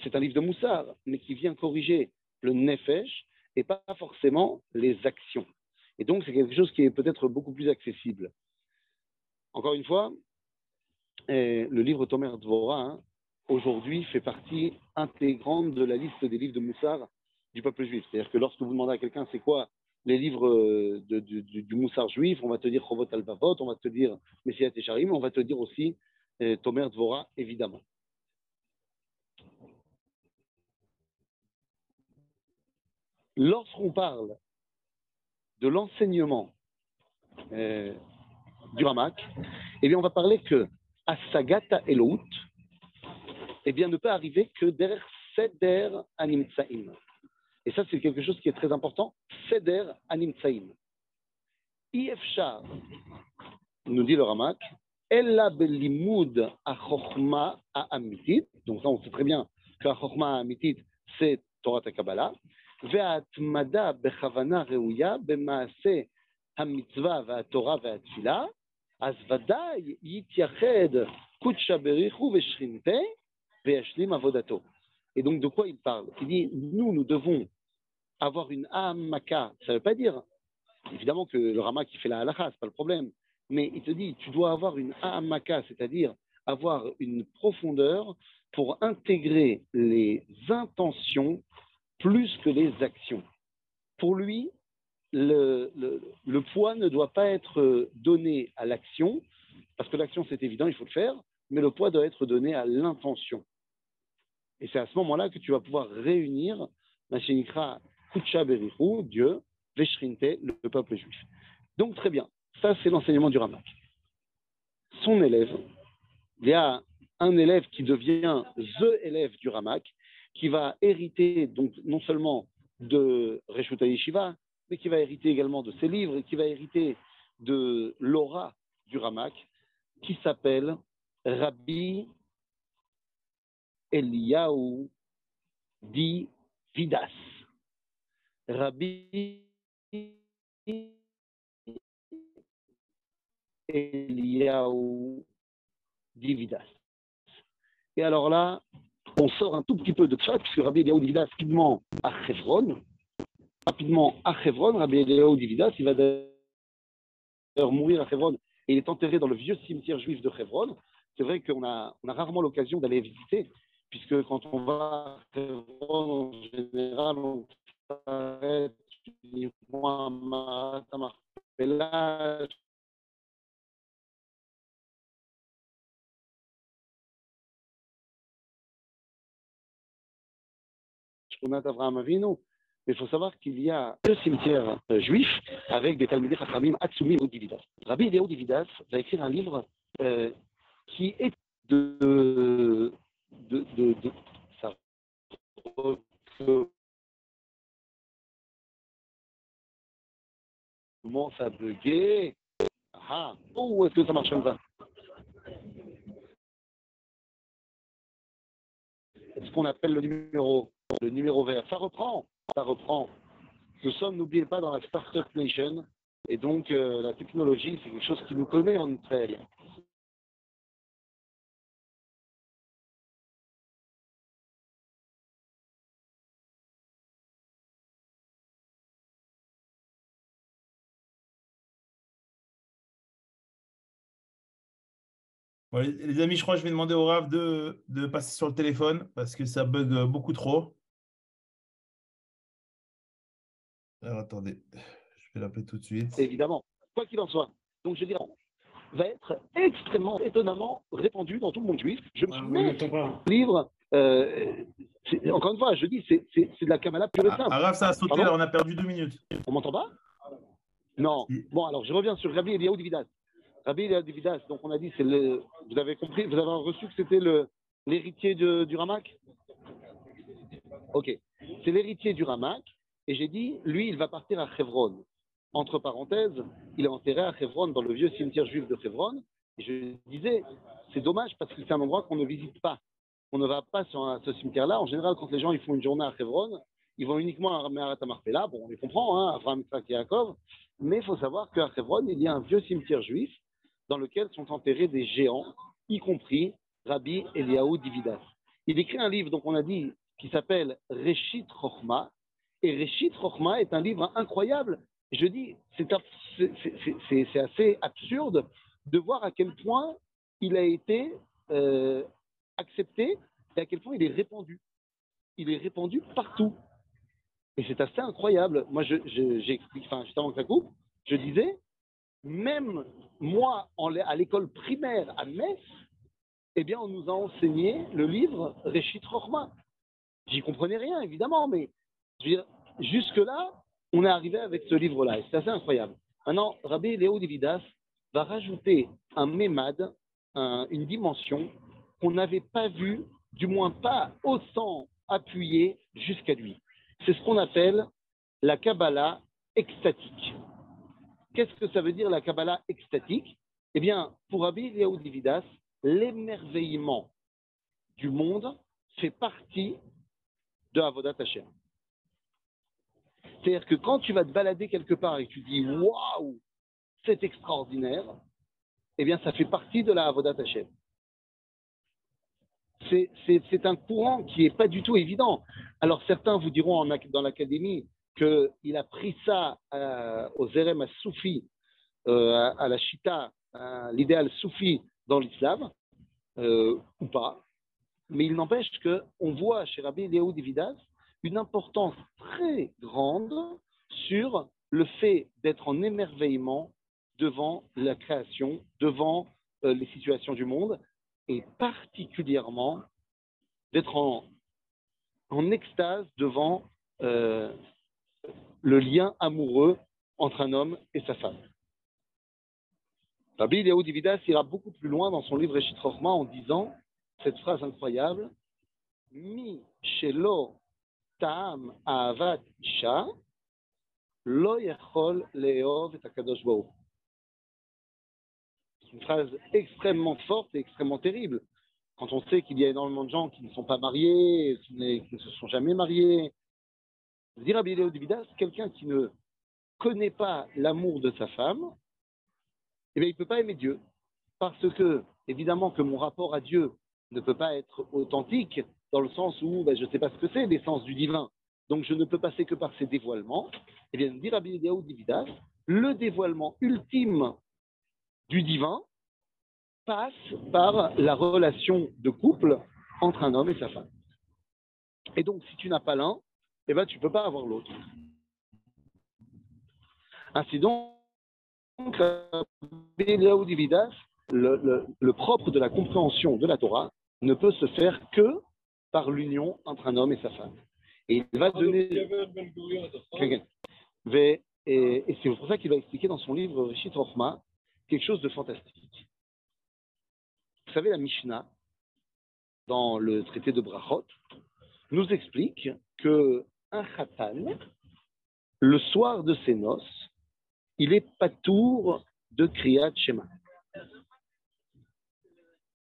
C'est un livre de Moussar, mais qui vient corriger le Nefesh et pas forcément les actions. Et donc, c'est quelque chose qui est peut-être beaucoup plus accessible. Encore une fois, le livre Tomer Dvora, hein, aujourd'hui, fait partie intégrante de la liste des livres de Moussar du peuple juif. C'est-à-dire que lorsque vous demandez à quelqu'un c'est quoi les livres euh, du, Moussar juif, on va te dire Chovot al on va te dire Messiah Tesharim, on va te dire aussi eh, Tomer Dvora, évidemment. Lorsqu'on parle de l'enseignement eh, du Ramak, eh bien, on va parler que à Sagata Elout, eh bien, ne peut arriver que derrière Seder Animtsaim. Et ça, c'est quelque chose qui est très important. Seder Animtsaim. Ifshar, nous dit le Ramak, Ella belimud achochma amitit. Donc ça, on sait très bien que achochma amitit, c'est Torah Kabbalah. וההתמדה בכוונה ראויה במעשה המצווה והתורה והתפילה, אז ודאי יתייחד קודשא בריחו ושכינתה וישלים עבודתו. Et donc, de quoi il parle Il dit, nous, nous devons avoir une hamaka. Ça ne veut pas dire, évidemment, que le rama qui fait la halakha, ce n'est pas le problème. Mais il te dit, tu dois avoir une hamaka, c'est-à-dire avoir une profondeur pour intégrer les intentions plus que les actions. Pour lui, le, poids ne doit pas être donné à l'action, parce que l'action c'est évident, il faut le faire, mais le poids doit être donné à l'intention. Et c'est à ce moment-là que tu vas pouvoir réunir Mashinikra Kucha Berichu, Dieu, Veshrinte, le peuple juif. Donc très bien, ça c'est l'enseignement du Ramak. Son élève, il y a un élève qui devient the élève du Ramak, qui va hériter donc non seulement de Reshuta Yeshiva, mais qui va hériter également de ses livres et qui va hériter de l'aura du Ramak, qui s'appelle Rabbi Eliyahu di Vidas. Rabbi Eliyahu di Vidas. Et alors là, on sort un tout petit peu de ça, puisque Rabbi Eliyahu di Vidas, rapidement à Chevron, rapidement à Chevron, Rabbi Eliyahu di Vidas, il va d'ailleurs mourir à Chevron, et il est enterré dans le vieux cimetière juif de Chevron. C'est vrai qu'on a, on a rarement l'occasion d'aller visiter, puisque quand on va à Chevron, en général, on s'arrête uniquement à Marpella, Avraham Avinu. Mais il faut savoir qu'il y a deux cimetières euh, juifs avec des Talmudei Chachamim Atsumim ou Dividas. Rabbi Léo Dividas va écrire un livre euh, qui est de, de, de, de ça commence à bugger. Ah, oh, est-ce que ça marche comme ça? Ce qu'on appelle le numéro, le numéro vert. Ça reprend, ça reprend. Nous sommes, n'oubliez pas, dans la Startup Nation, et donc euh, la technologie, c'est quelque chose qui nous connaît en Israël. les, amis, je crois que je vais demander au RAF de, de, passer sur le téléphone parce que ça bug beaucoup trop. Alors attendez, je vais l'appeler tout de suite. Évidemment, quoi qu'il en soit. Donc je dirais, va être extrêmement étonnamment répandu dans tout le monde juif. Je me souviens livre. Euh, encore une fois, je dis, c'est de la Kamala pure et ah, simple. Ah, ça a sauté, on a perdu deux minutes. On m'entend pas? Non. Bon, alors je reviens sur Rabbi Eliaou Dividas. Rabbi Dividas, donc on a dit, c'est le, vous avez compris, vous avez reçu que c'était l'héritier du Ramak Ok, c'est l'héritier du Ramak, et j'ai dit, lui, il va partir à Chevron. Entre parenthèses, il est enterré à Chevron, dans le vieux cimetière juif de Chevron. Et je disais, c'est dommage parce que c'est un endroit qu'on ne visite pas. On ne va pas sur ce cimetière-là. En général, quand les gens ils font une journée à Chevron, ils vont uniquement à Meharat Marpella. Bon, on les comprend, hein, Abraham, Isaac et. Mais il faut savoir qu'à Chevron, il y a un vieux cimetière juif dans lequel sont enterrés des géants, y compris Rabbi Eliaou Dividas. Il écrit un livre, donc on a dit, qui s'appelle Reshit Chochma. Et Reshit Chochma est un livre incroyable. Je dis, c'est assez absurde de voir à quel point il a été euh, accepté et à quel point il est répandu. Il est répandu partout. Et c'est assez incroyable. Moi, j'ai expliqué, enfin, juste avant que ça coupe, je disais, même moi, à l'école primaire à Metz, eh bien, on nous a enseigné le livre Réchit Rochma. J'y comprenais rien, évidemment, mais jusque-là, on est arrivé avec ce livre-là, et c'est assez incroyable. Maintenant, Rabbi Léo Dividas va rajouter un mémad, une dimension qu'on n'avait pas vue, du moins pas autant appuyée jusqu'à lui. C'est ce qu'on appelle la Kabbalah extatique. Qu'est-ce que ça veut dire la Kabbalah extatique? Eh bien, pour Rabbi Eliyahu Dividas, l'émerveillement du monde fait partie de Avodat Hashem. C'est-à-dire que quand tu vas te balader quelque part et tu dis waouh, c'est extraordinaire, eh bien, ça fait partie de la Avodat Hashem. C'est un courant qui n'est pas du tout évident. Alors, certains vous diront dans l'académie, qu'il a pris ça euh, aux Zerem Soufi, euh, à la Shita, l'idéal Soufi dans l'islam, euh, ou pas. Mais il n'empêche qu'on voit chez Rabbi Léo Dividas une importance très grande sur le fait d'être en émerveillement devant la création, devant les situations du monde, et particulièrement d'être en, extase devant le lien amoureux entre un homme et sa femme. Rabbi Léo Dividas ira beaucoup plus loin dans son livre Eshit en disant cette phrase incroyable Mi shelo C'est une phrase extrêmement forte et extrêmement terrible. Quand on sait qu'il y a énormément de gens qui ne sont pas mariés, qui ne se sont jamais mariés, dire à quelqu'un qui ne connaît pas l'amour de sa femme, eh bien, il ne peut pas aimer Dieu. Parce que, évidemment, que mon rapport à Dieu ne peut pas être authentique dans le sens où ben, je ne sais pas ce que c'est l'essence du divin. Donc, je ne peux passer que par ses dévoilements. Eh bien, dire à Dividas, le dévoilement ultime du divin passe par la relation de couple entre un homme et sa femme. Et donc, si tu n'as pas l'un, eh ben, tu ne peux pas avoir l'autre. Ainsi donc, le, le, propre de la compréhension de la Torah ne peut se faire que par l'union entre un homme et sa femme. Et il va donner. Et, et c'est pour ça qu'il va expliquer dans son livre Rishit Rochma quelque chose de fantastique. Vous savez, la Mishnah, dans le traité de Brachot, nous explique que un khatan, le soir de ses noces, il est patour de Kriyat Shema.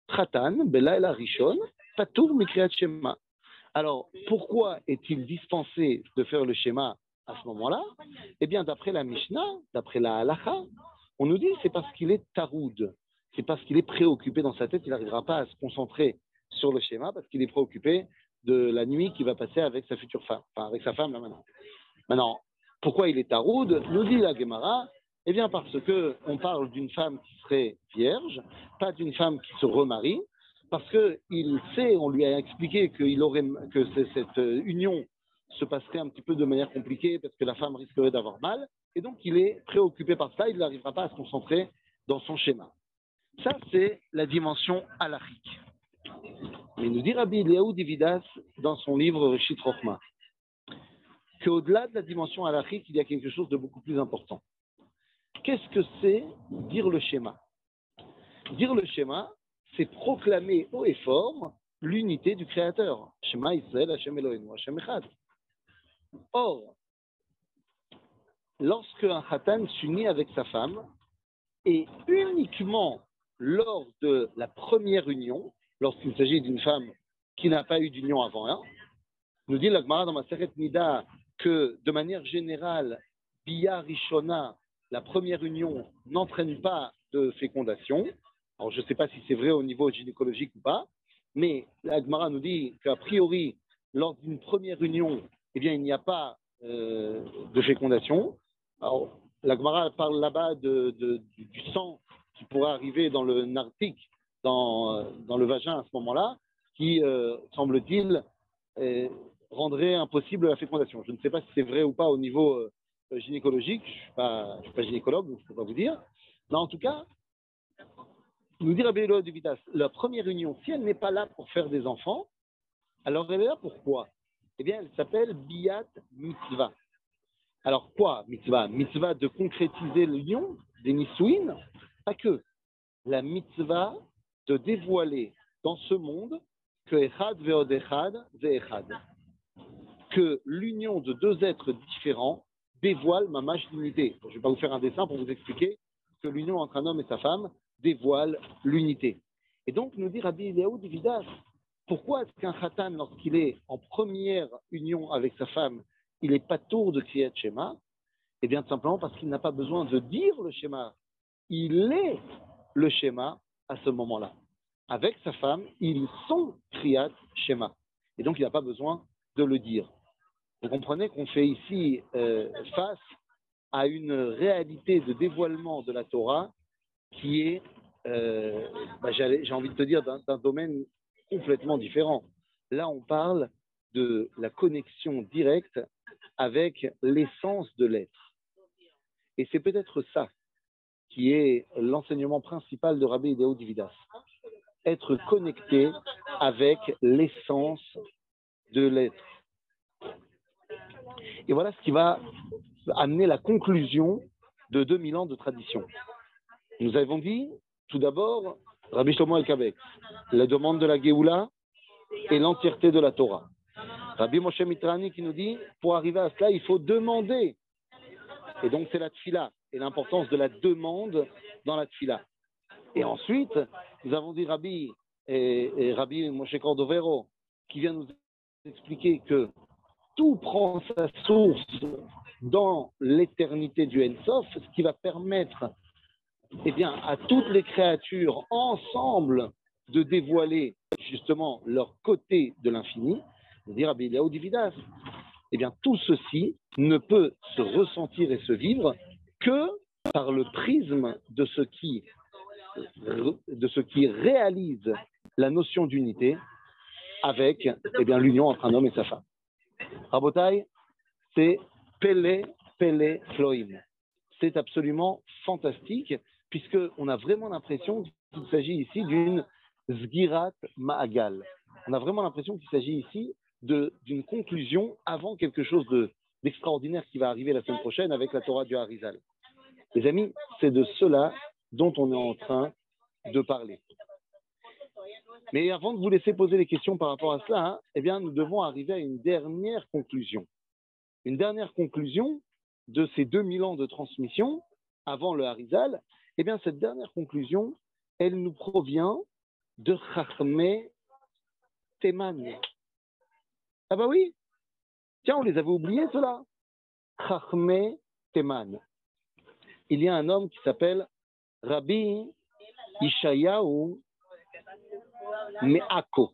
Khatan, Bela Rishon, patour mi Kriyat Shema. Alors, pourquoi est-il dispensé de faire le schéma à ce moment-là? Eh bien, d'après la Mishnah, d'après la Halacha, on nous dit c'est parce qu'il est taroud, c'est parce qu'il est préoccupé dans sa tête, il n'arrivera pas à se concentrer sur le schéma parce qu'il est préoccupé de la nuit qu'il va passer avec sa future femme, enfin avec sa femme là maintenant. Maintenant, pourquoi il est taroud? Nous dit la Gemara, eh bien parce que on parle d'une femme qui serait vierge, pas d'une femme qui se remarie, parce qu'il sait, on lui a expliqué que cette union se passerait un petit peu de manière compliquée parce que la femme risquerait d'avoir mal, et donc il est préoccupé par ça, il n'arrivera pas à se concentrer dans son schéma. Ça, c'est la dimension halachique. Mais nous dit Rabbi Eliaou Dividas dans son livre Rishit Rochma qu'au-delà de la dimension halachique, il y a quelque chose de beaucoup plus important. Qu'est-ce que c'est dire le schéma? Dire le schéma, c'est proclamer haut et fort l'unité du Créateur. Shema Israël, Hashem Eloheinu, Hashem Echad. Or, lorsque un khatan s'unit avec sa femme, et uniquement lors de la première union, lorsqu'il s'agit d'une femme qui n'a pas eu d'union avant nous dit l'Agmara dans ma Seret Nida que de manière générale, Bia Rishona, la première union, n'entraîne pas de fécondation. Alors, je ne sais pas si c'est vrai au niveau gynécologique ou pas, mais l'Agmara nous dit qu'a priori, lors d'une première union, eh bien, il n'y a pas euh, de fécondation. Alors, l'Agmara parle là-bas du sang qui pourrait arriver dans le nartique, dans, euh, le vagin à ce moment-là, qui, euh, semble-t-il, rendrait impossible la fécondation. Je ne sais pas si c'est vrai ou pas au niveau gynécologique, je ne suis, suis, pas gynécologue, je ne peux pas vous dire. Mais en tout cas, nous dire à de Vitas, la première union, si elle n'est pas là pour faire des enfants, alors elle est là pourquoi Eh bien, elle s'appelle Biat Mitzvah. Alors quoi, Mitzvah? Mitzvah de concrétiser l'union des Nisouines, pas que. La Mitzvah de dévoiler dans ce monde que Echad Veod Echad. Que l'union de deux êtres différents dévoile ma l'unité. Je ne vais pas vous faire un dessin pour vous expliquer que l'union entre un homme et sa femme dévoile l'unité. Et donc, nous dit Rabbi Eliaou Dividas, pourquoi est-ce qu'un khatan, lorsqu'il est en première union avec sa femme, il n'est pas tour de Kriyat Shema Eh bien, simplement parce qu'il n'a pas besoin de dire le schéma. Il est le schéma à ce moment-là. Avec sa femme, ils sont Kriyat Shema. Et donc, il n'a pas besoin de le dire. Vous comprenez qu'on fait ici euh, face à une réalité de dévoilement de la Torah qui est, euh, bah, j'ai envie de te dire, d'un domaine complètement différent. Là, on parle de la connexion directe avec l'essence de l'être. Et c'est peut-être ça qui est l'enseignement principal de Rabbi Ideo Dividas. Être connecté avec l'essence de l'être. Et voilà ce qui va amener la conclusion de 2000 ans de tradition. Nous avons dit, tout d'abord, Rabbi Shlomo El-Kabek, la demande de la Géoula et l'entièreté de la Torah. Rabbi Moshe Mitrani qui nous dit, pour arriver à cela, il faut demander. Et donc c'est la tfila et l'importance de la demande dans la tfila. Et ensuite, nous avons dit Rabbi et, Rabbi Moshe Cordovero qui vient nous expliquer que tout prend sa source dans l'éternité du Ensof, ce qui va permettre eh bien, à toutes les créatures ensemble de dévoiler justement leur côté de l'infini, dire Abilia Dividas. Eh bien, tout ceci ne peut se ressentir et se vivre que par le prisme de ce qui, de ce qui réalise la notion d'unité avec eh bien, l'union entre un homme et sa femme. Rabotai, c'est Pele, Pele, Floim. C'est absolument fantastique, puisqu'on a vraiment l'impression qu'il s'agit ici d'une Zgirat Ma'agal. On a vraiment l'impression qu'il s'agit ici d'une conclusion avant quelque chose d'extraordinaire qui va arriver la semaine prochaine avec la Torah du Harizal. Les amis, c'est de cela dont on est en train de parler. Mais avant de vous laisser poser les questions par rapport à cela, hein, eh bien, nous devons arriver à une dernière conclusion. Une dernière conclusion de ces 2000 ans de transmission avant le Harizal, eh bien, cette dernière conclusion, elle nous provient de Chachmé Teman. Ah bah oui Tiens, on les avait oubliés, ceux-là. Chachmé Teman. Il y a un homme qui s'appelle Rabbi Ishayahu Me'ako.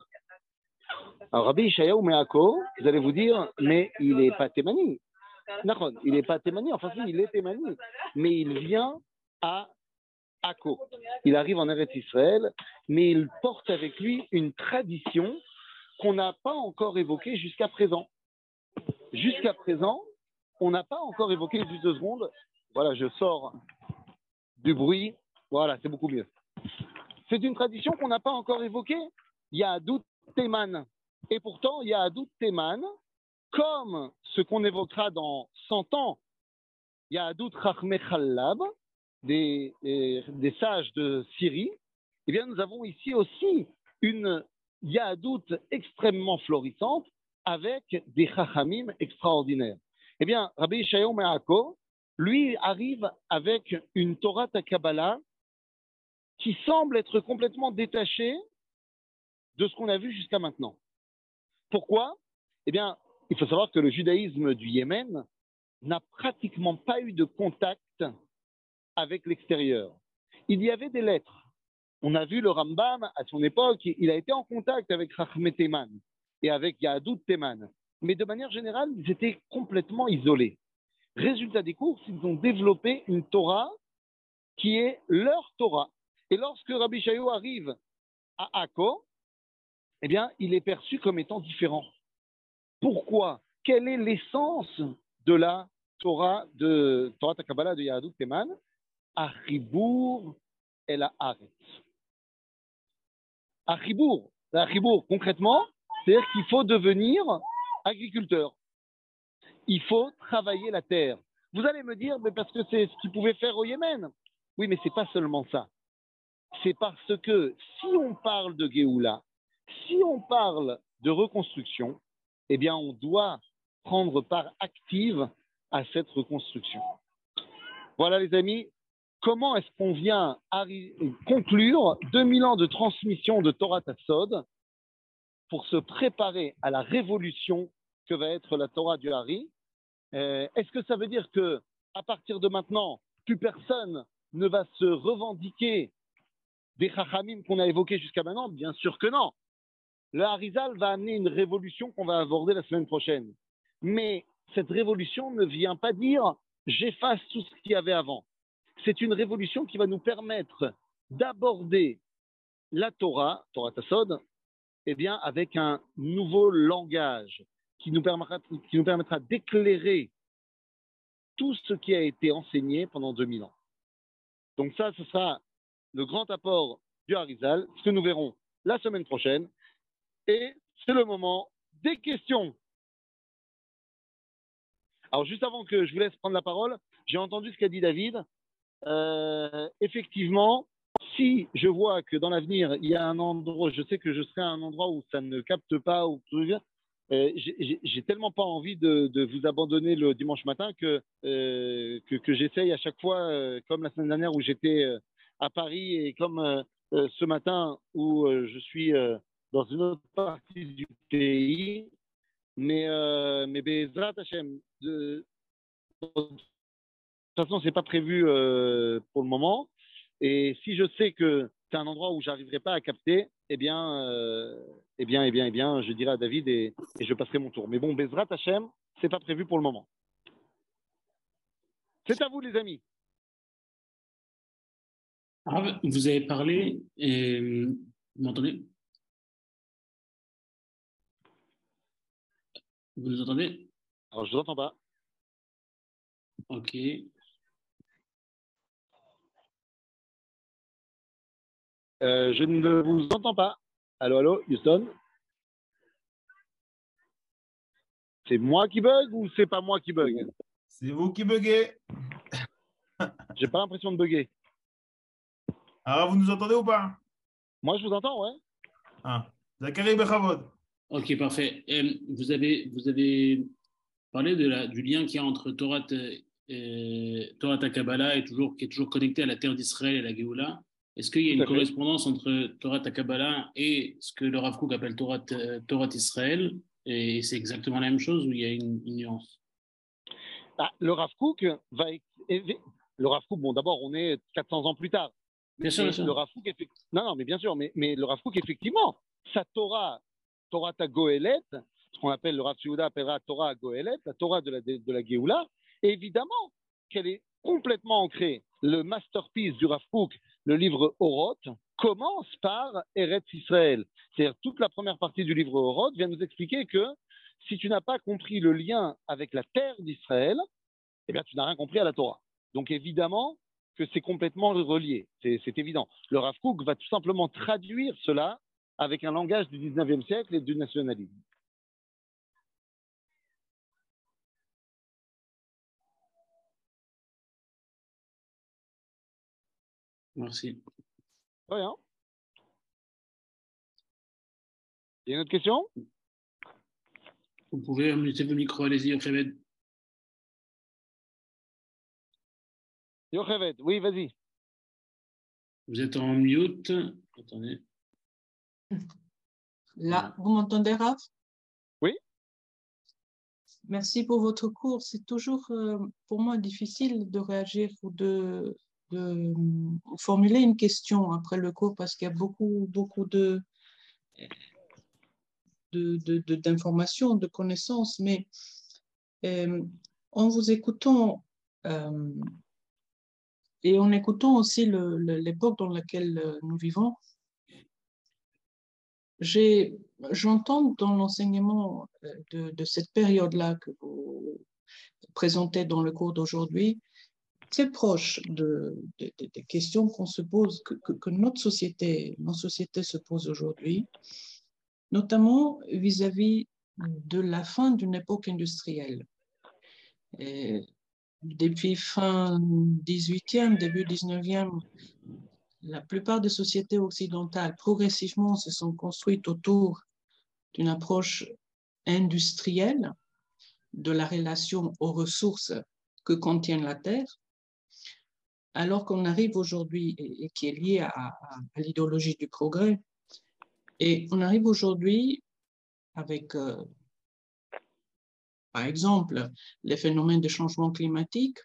Alors, Rabbi Ishayahu Me'ako, vous allez vous dire, mais il n'est pas Témani. Il n'est pas Témani, enfin si, il est Témani. Mais il vient à Il arrive en Eretz Israël, mais il porte avec lui une tradition qu'on n'a pas encore évoquée jusqu'à présent. Jusqu'à présent, on n'a pas encore évoqué, juste deux secondes. Voilà, je sors du bruit. Voilà, c'est beaucoup mieux. C'est une tradition qu'on n'a pas encore évoquée. Il y a Adout Teman. Et pourtant, il y a Adout Teman, comme ce qu'on évoquera dans 100 ans. Il y a Adout Chachme des, des, sages de Syrie. Eh bien, nous avons ici aussi une Yahadout extrêmement florissante avec des Chachamim extraordinaires. Eh bien, Rabbi Ishaïo Me'ako, lui, arrive avec une Torah Takabala qui semble être complètement détachée de ce qu'on a vu jusqu'à maintenant. Pourquoi? Eh bien, il faut savoir que le judaïsme du Yémen n'a pratiquement pas eu de contact avec l'extérieur. Il y avait des lettres. On a vu le Rambam à son époque, il a été en contact avec Rahmet Teman et avec Yahadut Teman. Mais de manière générale, ils étaient complètement isolés. Résultat des courses, ils ont développé une Torah qui est leur Torah. Et lorsque Rabbi Shayou arrive à Akko, eh bien, il est perçu comme étant différent. Pourquoi? Quelle est l'essence de la Torah de Torah Takabala de Yahadut Teman? Achibour et la Haaretz. Achibour, Achibour, concrètement, c'est-à-dire qu'il faut devenir agriculteur. Il faut travailler la terre. Vous allez me dire, mais parce que c'est ce qu'il pouvait faire au Yémen. Oui, mais c'est pas seulement ça. C'est parce que si on parle de Géoula, si on parle de reconstruction, eh bien, on doit prendre part active à cette reconstruction. Voilà, les amis, comment est-ce qu'on vient conclure 2000 ans de transmission de Torah Tassod pour se préparer à la révolution que va être la Torah du Hari? Euh, Est-ce que ça veut dire que à partir de maintenant, plus personne ne va se revendiquer des chachamim qu'on a évoqués jusqu'à maintenant? Bien sûr que non. Le Harizal va amener une révolution qu'on va aborder la semaine prochaine. Mais cette révolution ne vient pas dire j'efface tout ce qu'il y avait avant c'est une révolution qui va nous permettre d'aborder la Torah, Torah Tassod, eh bien, avec un nouveau langage qui nous permettra, qui nous permettra d'éclairer tout ce qui a été enseigné pendant 2000 ans. Donc ça, ce sera le grand apport du Harizal, ce que nous verrons la semaine prochaine. Et c'est le moment des questions. Alors juste avant que je vous laisse prendre la parole, j'ai entendu ce qu'a dit David. Euh, effectivement, si je vois que dans l'avenir, il y a un endroit, je sais que je serai à un endroit où ça ne capte pas, ou euh, j'ai tellement pas envie de, vous abandonner le dimanche matin que, euh, que, j'essaye à chaque fois, euh, comme la semaine dernière où j'étais à Paris et comme ce matin où je suis dans une autre partie du pays. Mais, mais Bezrat Hashem, de, de toute façon, c'est pas prévu pour le moment. Et si je sais que c'est un endroit où j'arriverai pas à capter, eh bien, euh, eh bien, eh bien, eh bien, je dirai à David et, je passerai mon tour. Mais bon, Bezrat Hachem, c'est pas prévu pour le moment. C'est à vous, les amis. Ah, vous avez parlé et vous m'entendez? Vous nous entendez? Alors, je vous entends pas. Ok. Euh, je ne vous entends pas. Allô, allô, Houston? C'est moi qui bug ou c'est pas moi qui bug? C'est vous qui buguez. J'ai pas l'impression de bugger. Alors, vous nous entendez ou pas? Moi, je vous entends, ouais. Ah, Zachary Bechavod. Ok, parfait. Euh, vous, avez, vous avez parlé de la, du lien qu'il y a entre Torah, et, Torah Kabbalah et toujours, qui est toujours connecté à la terre d'Israël et la Géoula. Est-ce qu'il y a une correspondance entre Torah Takabala et ce que le Rav Kook appelle Torah, Torah Israël? Et c'est exactement la même chose ou il y a une, nuance? Bah, Le Rav Kook va. Le Rav Kook, bon, d'abord, on est 400 ans plus tard. Bien sûr, bien sûr. Le Rav Kook, non, non, mais bien sûr, mais, mais le Rav Kook, effectivement, sa Torah, Torah Goélet, ce qu'on appelle le Rav Yehuda appellera Torah Goélet, la Torah de la, de la Géoula, évidemment qu'elle est complètement ancrée. Le masterpiece du Rav Kook, le livre Oroth, commence par Eretz Israël. C'est-à-dire toute la première partie du livre Oroth vient nous expliquer que si tu n'as pas compris le lien avec la terre d'Israël, eh bien tu n'as rien compris à la Torah. Donc évidemment que c'est complètement relié, c'est évident. Le Rav Kook va tout simplement traduire cela avec un langage du 19e siècle et du nationalisme. Merci. Rien. Il y a une autre question? Vous pouvez muter le micro, allez-y, Yocheved. Yocheved, oui, vas-y. Vous êtes en mute. Attendez. Là, vous m'entendez, Raph? Oui. Merci pour votre cours. C'est toujours euh, pour moi difficile de réagir ou de de formuler une question après le cours parce qu'il y a beaucoup, beaucoup de, d'informations, de, de, connaissances, mais euh, en vous écoutant euh, et en écoutant aussi l'époque dans laquelle nous vivons, j'entends dans l'enseignement de, de, cette période-là que vous présentez dans le cours d'aujourd'hui très proche de, des questions qu'on se pose, que, notre, société, notre société se pose aujourd'hui, notamment vis-à-vis de la fin d'une époque industrielle. Depuis fin 18e, début 19e, la plupart des sociétés occidentales progressivement se sont construites autour d'une approche industrielle de la relation aux ressources que contient la Terre, alors qu'on arrive aujourd'hui, et, qui est lié à, l'idéologie du progrès, et on arrive aujourd'hui avec, euh, par exemple, les phénomènes de changement climatique,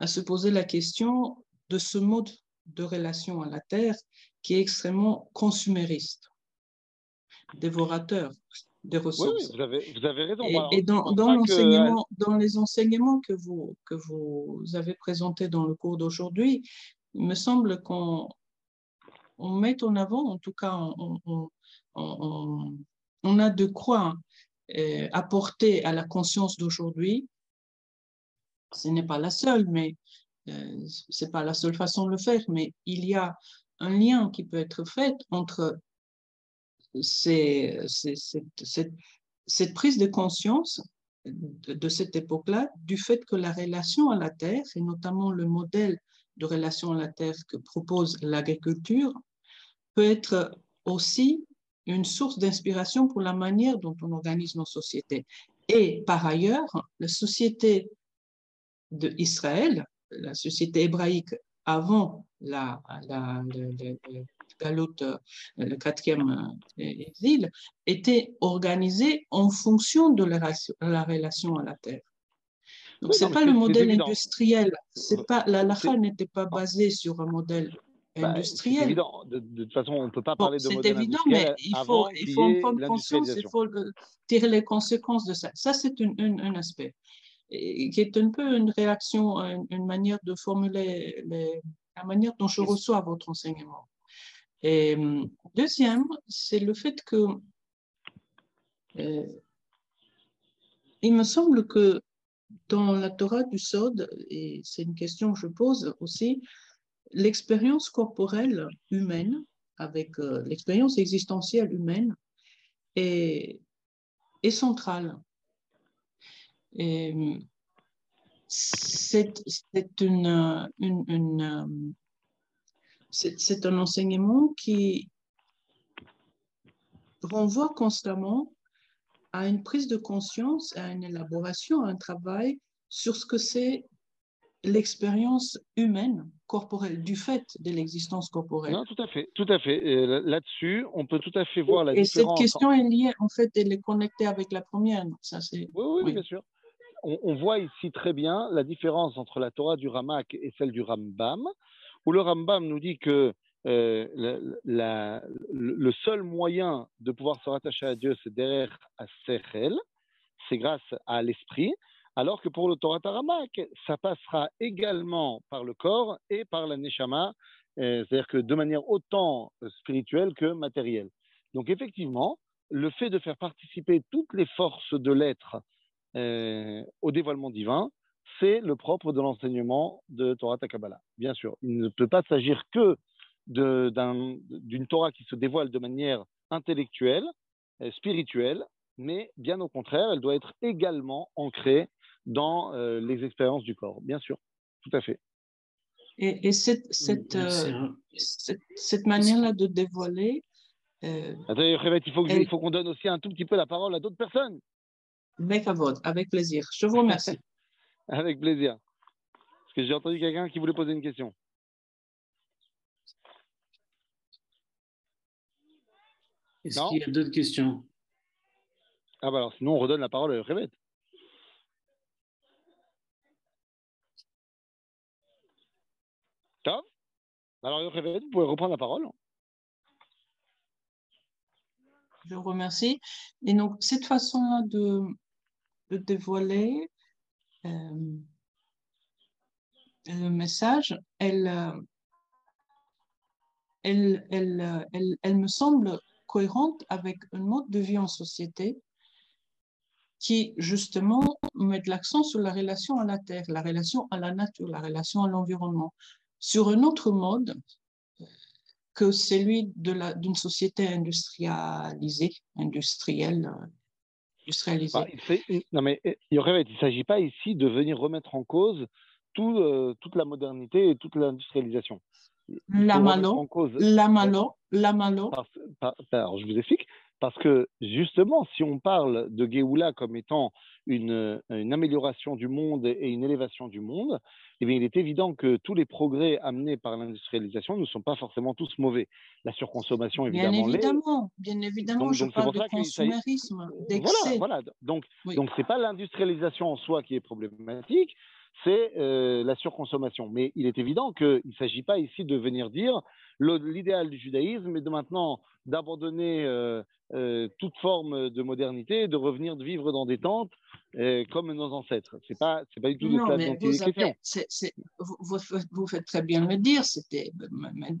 à se poser la question de ce mode de relation à la Terre qui est extrêmement consumériste, dévorateur, ressources. Oui, vous, avez, vous, avez, raison. Et, dans, dans, l'enseignement, dans les enseignements que vous, que vous avez présentés dans le cours d'aujourd'hui, il me semble qu'on on met en avant, en tout cas, on, on, on, on a de quoi euh, apporter à la conscience d'aujourd'hui. Ce n'est pas la seule, mais euh, c'est pas la seule façon de le faire, mais il y a un lien qui peut être fait entre cette, prise de conscience de, cette époque-là du fait que la relation à la terre, et notamment le modèle de relation à la terre que propose l'agriculture, peut être aussi une source d'inspiration pour la manière dont on organise nos sociétés. Et par ailleurs, la société d'Israël, la société hébraïque avant la, le, le quatrième exil, était organisée en fonction de la, la relation à la terre. Donc, ce n'est pas le modèle industriel. C'est pas, la lacha n'était pas basée sur un modèle bah, industriel. C'est évident. De, toute façon, on ne peut pas parler de modèle évident, mais il faut, il faut en prendre conscience, il faut tirer les conséquences de ça. Ça, c'est un aspect et, qui est un peu une réaction, une, manière de formuler les, la manière dont je reçois votre enseignement. Et deuxième, c'est le fait que euh, il me semble que dans la Torah du Sod, et c'est une question que je pose aussi, l'expérience corporelle humaine, avec euh, l'expérience existentielle humaine, est, centrale. C'est une c'est un enseignement qui renvoie constamment à une prise de conscience, à une élaboration, à un travail sur ce que c'est l'expérience humaine, corporelle, du fait de l'existence corporelle. Non, tout à fait, tout à fait. Là-dessus, on peut tout à fait voir la et différence. Et cette question est liée, en fait, elle est connectée avec la première. Ça, oui, oui, oui, bien sûr. On, on, voit ici très bien la différence entre la Torah du Ramak et celle du Rambam, où le Rambam nous dit que euh, le seul moyen de pouvoir se rattacher à Dieu, c'est derrière à Sechel, c'est grâce à l'esprit, alors que pour le Torah Taramak, ça passera également par le corps et par la Neshama, euh, c'est-à-dire que de manière autant spirituelle que matérielle. Donc effectivement, le fait de faire participer toutes les forces de l'être euh, au dévoilement divin, c'est le propre de l'enseignement de Torah Takabala. Bien sûr, il ne peut pas s'agir que d'une Torah qui se dévoile de manière intellectuelle, euh, spirituelle, mais bien au contraire, elle doit être également ancrée dans euh, les expériences du corps, bien sûr, tout à fait. Et, cette, cette, euh, cette, manière-là de dévoiler. Attendez, il faut, il faut qu'on donne aussi un tout petit peu la parole à d'autres personnes. Avec, avec plaisir. Je vous remercie. avec plaisir. Parce que j'ai entendu quelqu'un qui voulait poser une question. Est-ce qu'il y a d'autres questions? Ah bah alors sinon on redonne la parole à Révette. Top Alors Révette, vous pouvez reprendre la parole. Je vous remercie. Et donc cette façon de, de dévoiler le message, elle, euh, elle, elle, elle, elle me semble cohérente avec un mode de vie en société qui, justement, met l'accent sur la relation à la terre, la relation à la nature, la relation à l'environnement, sur un autre mode que celui d'une société industrialisée, industrielle, Bah, non, mais eh, il ne s'agit pas ici de venir remettre en cause tout, euh, toute la modernité et toute l'industrialisation. La malo, la malo, la malo. alors, je vous explique. Parce que justement, si on parle de Géoula comme étant une, une, amélioration du monde et une élévation du monde, eh bien, il est évident que tous les progrès amenés par l'industrialisation ne sont pas forcément tous mauvais. La surconsommation, évidemment, bien évidemment, bien évidemment, donc, je parle de consumérisme, d'excès. Voilà, voilà, donc donc c'est pas l'industrialisation en soi qui est problématique, c'est euh, la surconsommation. Mais il est évident qu'il ne s'agit pas ici de venir dire l'idéal du judaïsme est de maintenant d'abandonner euh, euh, toute forme de modernité et de revenir de vivre dans des tentes comme nos ancêtres. C'est pas c'est pas du tout de ça dont il est question. vous, vous, faites très bien le dire. C'était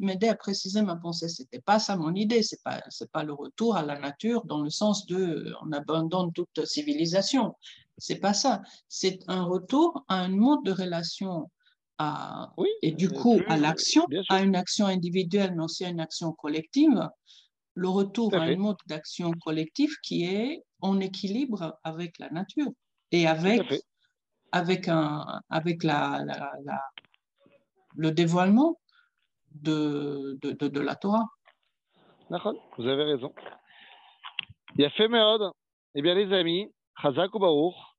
m'aider à préciser ma pensée. C'était pas ça mon idée. C'est pas c'est pas le retour à la nature dans le sens de on abandonne toute civilisation. C'est pas ça. C'est un retour à un mode de relation à, et du coup à l'action, à une action individuelle, mais aussi à une action collective. Le retour à, un mode d'action collective qui est en équilibre avec la nature et avec, avec, un, avec la, la, le dévoilement de, de, de, la Torah. Vous avez raison. Yafé Meod. Eh bien, les amis, חזק וברוך.